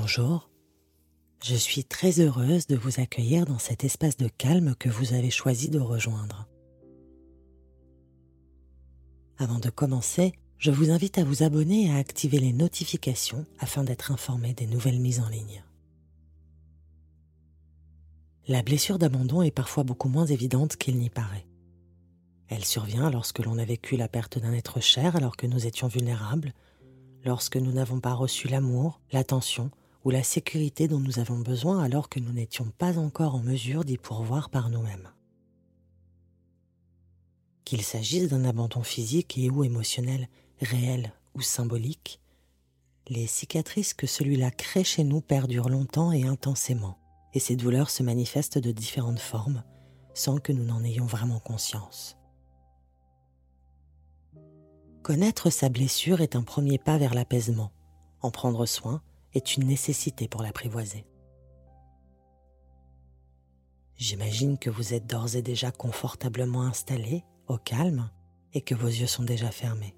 Bonjour, je suis très heureuse de vous accueillir dans cet espace de calme que vous avez choisi de rejoindre. Avant de commencer, je vous invite à vous abonner et à activer les notifications afin d'être informé des nouvelles mises en ligne. La blessure d'abandon est parfois beaucoup moins évidente qu'il n'y paraît. Elle survient lorsque l'on a vécu la perte d'un être cher alors que nous étions vulnérables, lorsque nous n'avons pas reçu l'amour, l'attention ou la sécurité dont nous avons besoin alors que nous n'étions pas encore en mesure d'y pourvoir par nous-mêmes. Qu'il s'agisse d'un abandon physique et ou émotionnel, réel ou symbolique, les cicatrices que celui-là crée chez nous perdurent longtemps et intensément, et ces douleurs se manifestent de différentes formes sans que nous n'en ayons vraiment conscience. Connaître sa blessure est un premier pas vers l'apaisement. En prendre soin est une nécessité pour l'apprivoiser. J'imagine que vous êtes d'ores et déjà confortablement installé, au calme, et que vos yeux sont déjà fermés.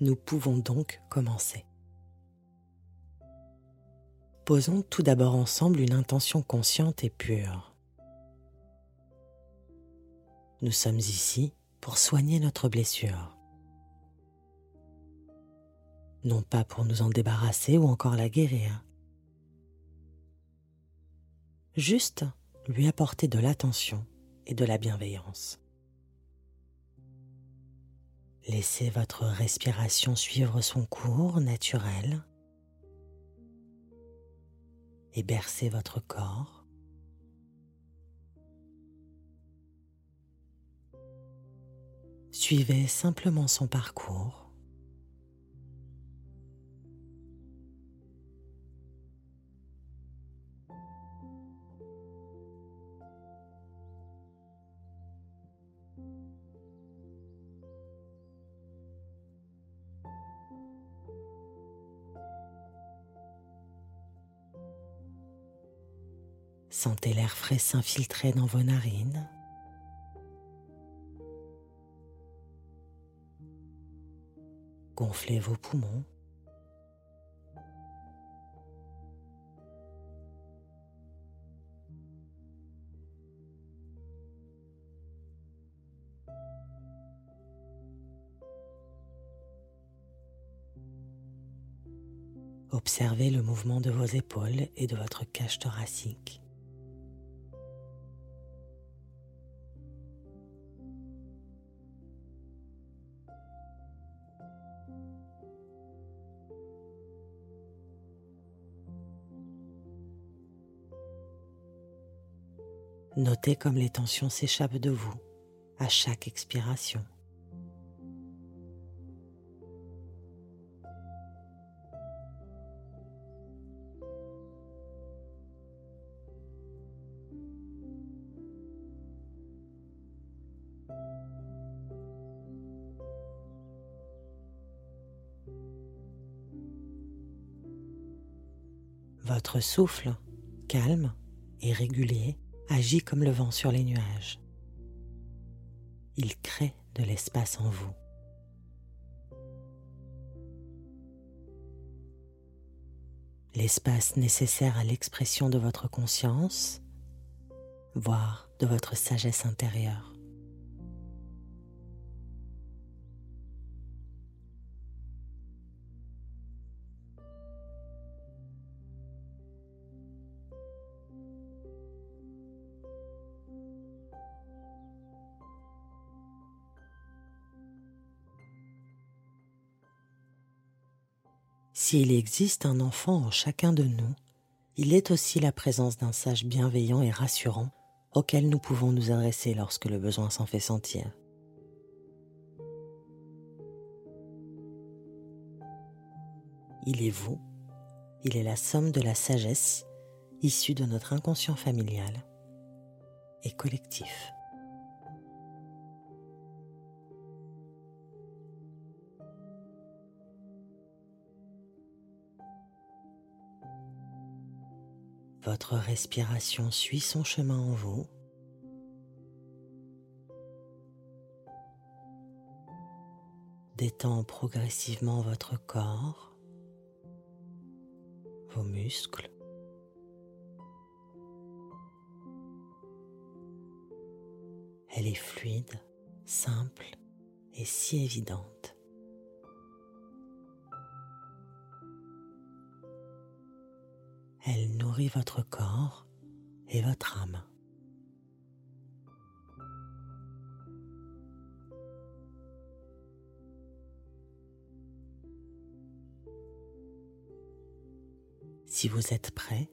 Nous pouvons donc commencer. Posons tout d'abord ensemble une intention consciente et pure. Nous sommes ici pour soigner notre blessure non pas pour nous en débarrasser ou encore la guérir. Juste lui apporter de l'attention et de la bienveillance. Laissez votre respiration suivre son cours naturel et bercez votre corps. Suivez simplement son parcours Sentez l'air frais s'infiltrer dans vos narines. Gonflez vos poumons. Observez le mouvement de vos épaules et de votre cage thoracique. Notez comme les tensions s'échappent de vous à chaque expiration. Votre souffle, calme et régulier, agit comme le vent sur les nuages. Il crée de l'espace en vous. L'espace nécessaire à l'expression de votre conscience, voire de votre sagesse intérieure. S'il existe un enfant en chacun de nous, il est aussi la présence d'un sage bienveillant et rassurant auquel nous pouvons nous adresser lorsque le besoin s'en fait sentir. Il est vous, il est la somme de la sagesse issue de notre inconscient familial et collectif. Votre respiration suit son chemin en vous. Détend progressivement votre corps, vos muscles. Elle est fluide, simple et si évidente. Elle nourrit votre corps et votre âme. Si vous êtes prêt,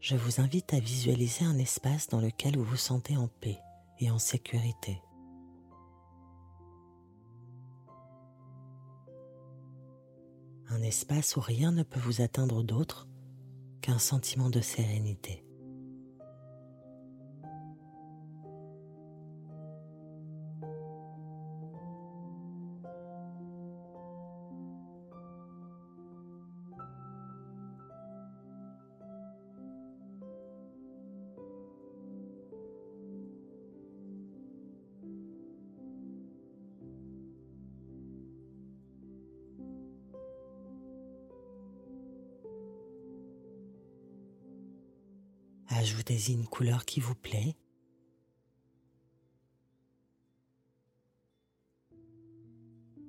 je vous invite à visualiser un espace dans lequel vous vous sentez en paix et en sécurité. Un espace où rien ne peut vous atteindre d'autre qu'un sentiment de sérénité. Ajoutez-y une couleur qui vous plaît.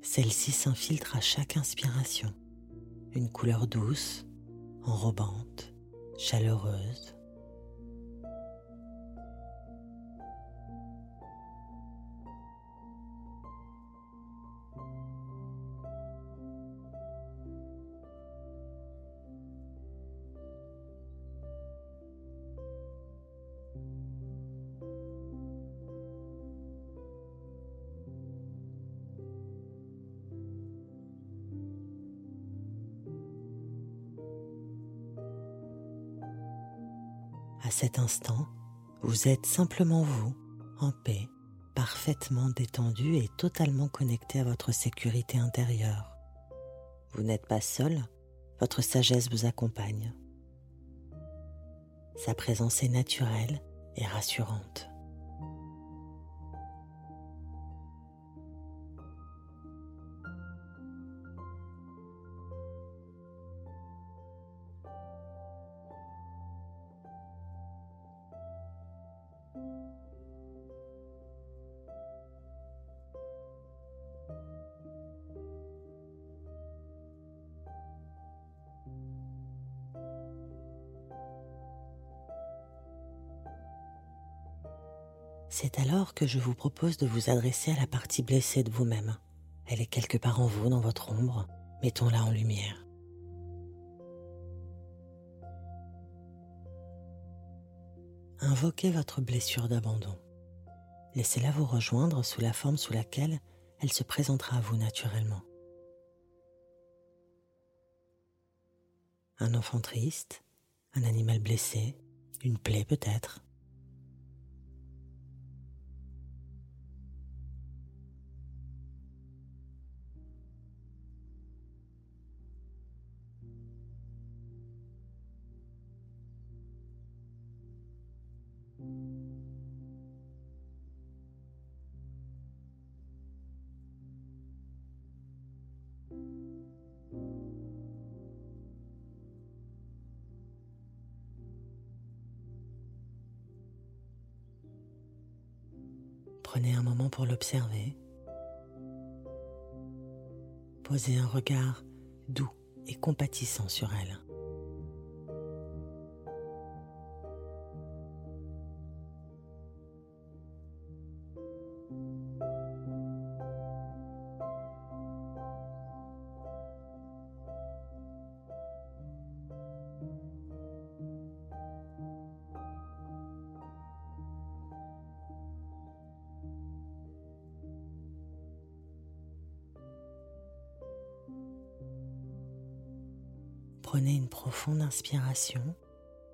Celle-ci s'infiltre à chaque inspiration. Une couleur douce, enrobante, chaleureuse. À cet instant, vous êtes simplement vous, en paix, parfaitement détendu et totalement connecté à votre sécurité intérieure. Vous n'êtes pas seul, votre sagesse vous accompagne. Sa présence est naturelle et rassurante. C'est alors que je vous propose de vous adresser à la partie blessée de vous-même. Elle est quelque part en vous, dans votre ombre. Mettons-la en lumière. Invoquez votre blessure d'abandon. Laissez-la vous rejoindre sous la forme sous laquelle elle se présentera à vous naturellement. Un enfant triste, un animal blessé, une plaie peut-être. Prenez un moment pour l'observer. Posez un regard doux et compatissant sur elle. Prenez une profonde inspiration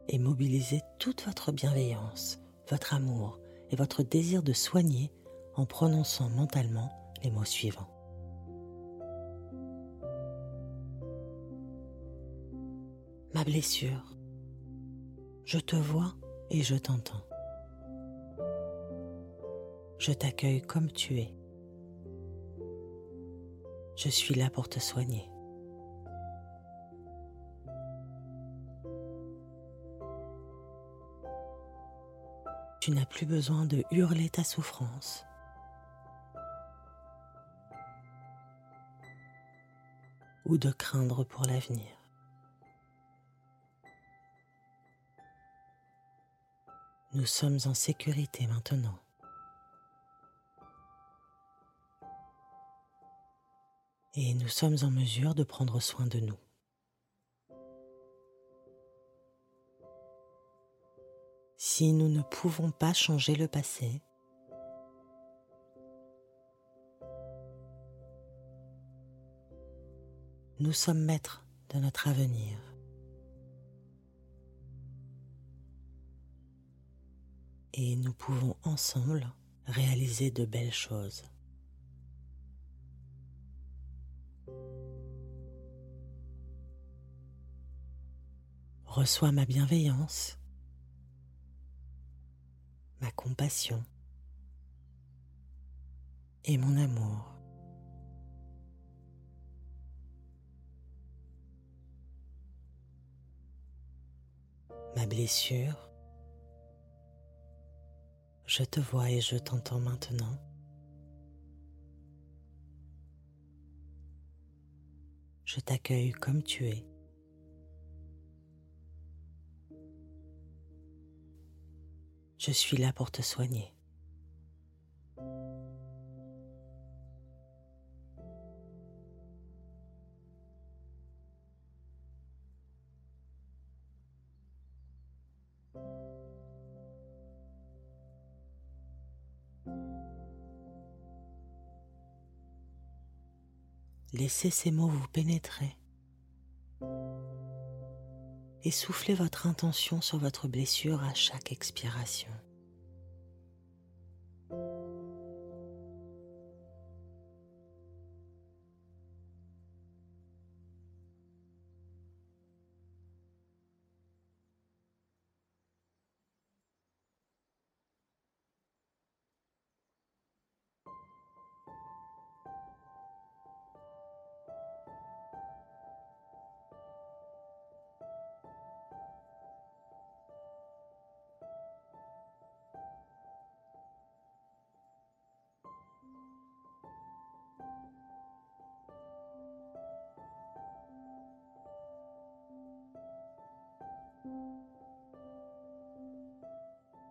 et mobilisez toute votre bienveillance, votre amour et votre désir de soigner en prononçant mentalement les mots suivants. Ma blessure, je te vois et je t'entends. Je t'accueille comme tu es. Je suis là pour te soigner. Tu n'as plus besoin de hurler ta souffrance. ou de craindre pour l'avenir. Nous sommes en sécurité maintenant. Et nous sommes en mesure de prendre soin de nous. Si nous ne pouvons pas changer le passé, nous sommes maîtres de notre avenir. Et nous pouvons ensemble réaliser de belles choses. Reçois ma bienveillance, ma compassion et mon amour. ma blessure. Je te vois et je t'entends maintenant. Je t'accueille comme tu es. Je suis là pour te soigner. Laissez ces mots vous pénétrer et soufflez votre intention sur votre blessure à chaque expiration.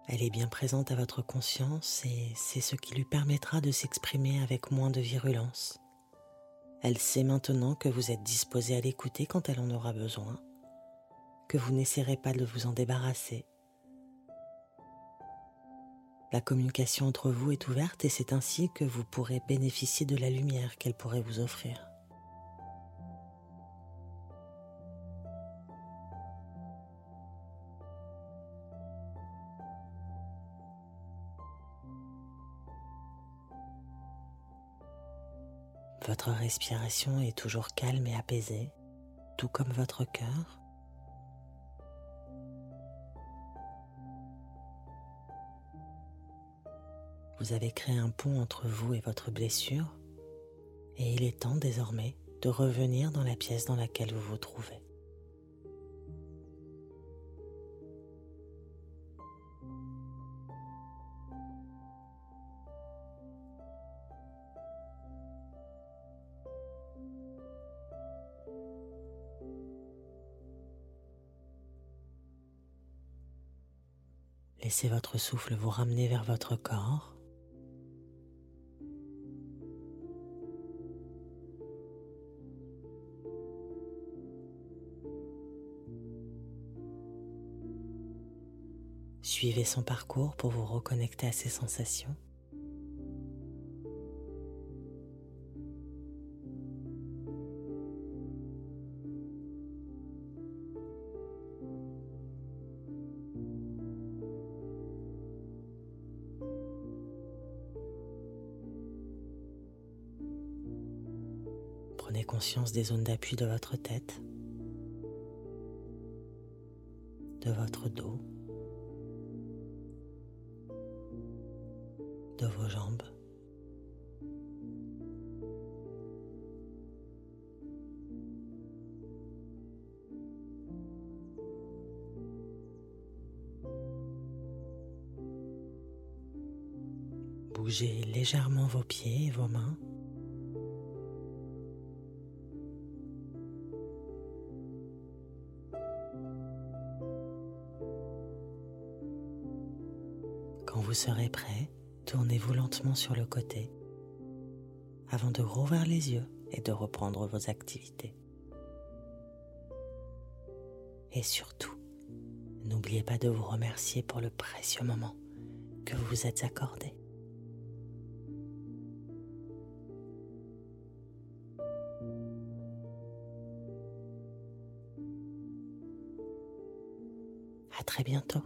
Elle est bien présente à votre conscience et c'est ce qui lui permettra de s'exprimer avec moins de virulence. Elle sait maintenant que vous êtes disposé à l'écouter quand elle en aura besoin, que vous n'essaierez pas de vous en débarrasser. La communication entre vous est ouverte et c'est ainsi que vous pourrez bénéficier de la lumière qu'elle pourrait vous offrir. Votre respiration est toujours calme et apaisée, tout comme votre cœur. Vous avez créé un pont entre vous et votre blessure et il est temps désormais de revenir dans la pièce dans laquelle vous vous trouvez. Laissez votre souffle vous ramener vers votre corps. Suivez son parcours pour vous reconnecter à ses sensations. Des zones d'appui de votre tête, de votre dos, de vos jambes. Bougez légèrement vos pieds et vos mains. Quand vous serez prêt, tournez-vous lentement sur le côté avant de rouvrir les yeux et de reprendre vos activités. Et surtout, n'oubliez pas de vous remercier pour le précieux moment que vous vous êtes accordé. À très bientôt.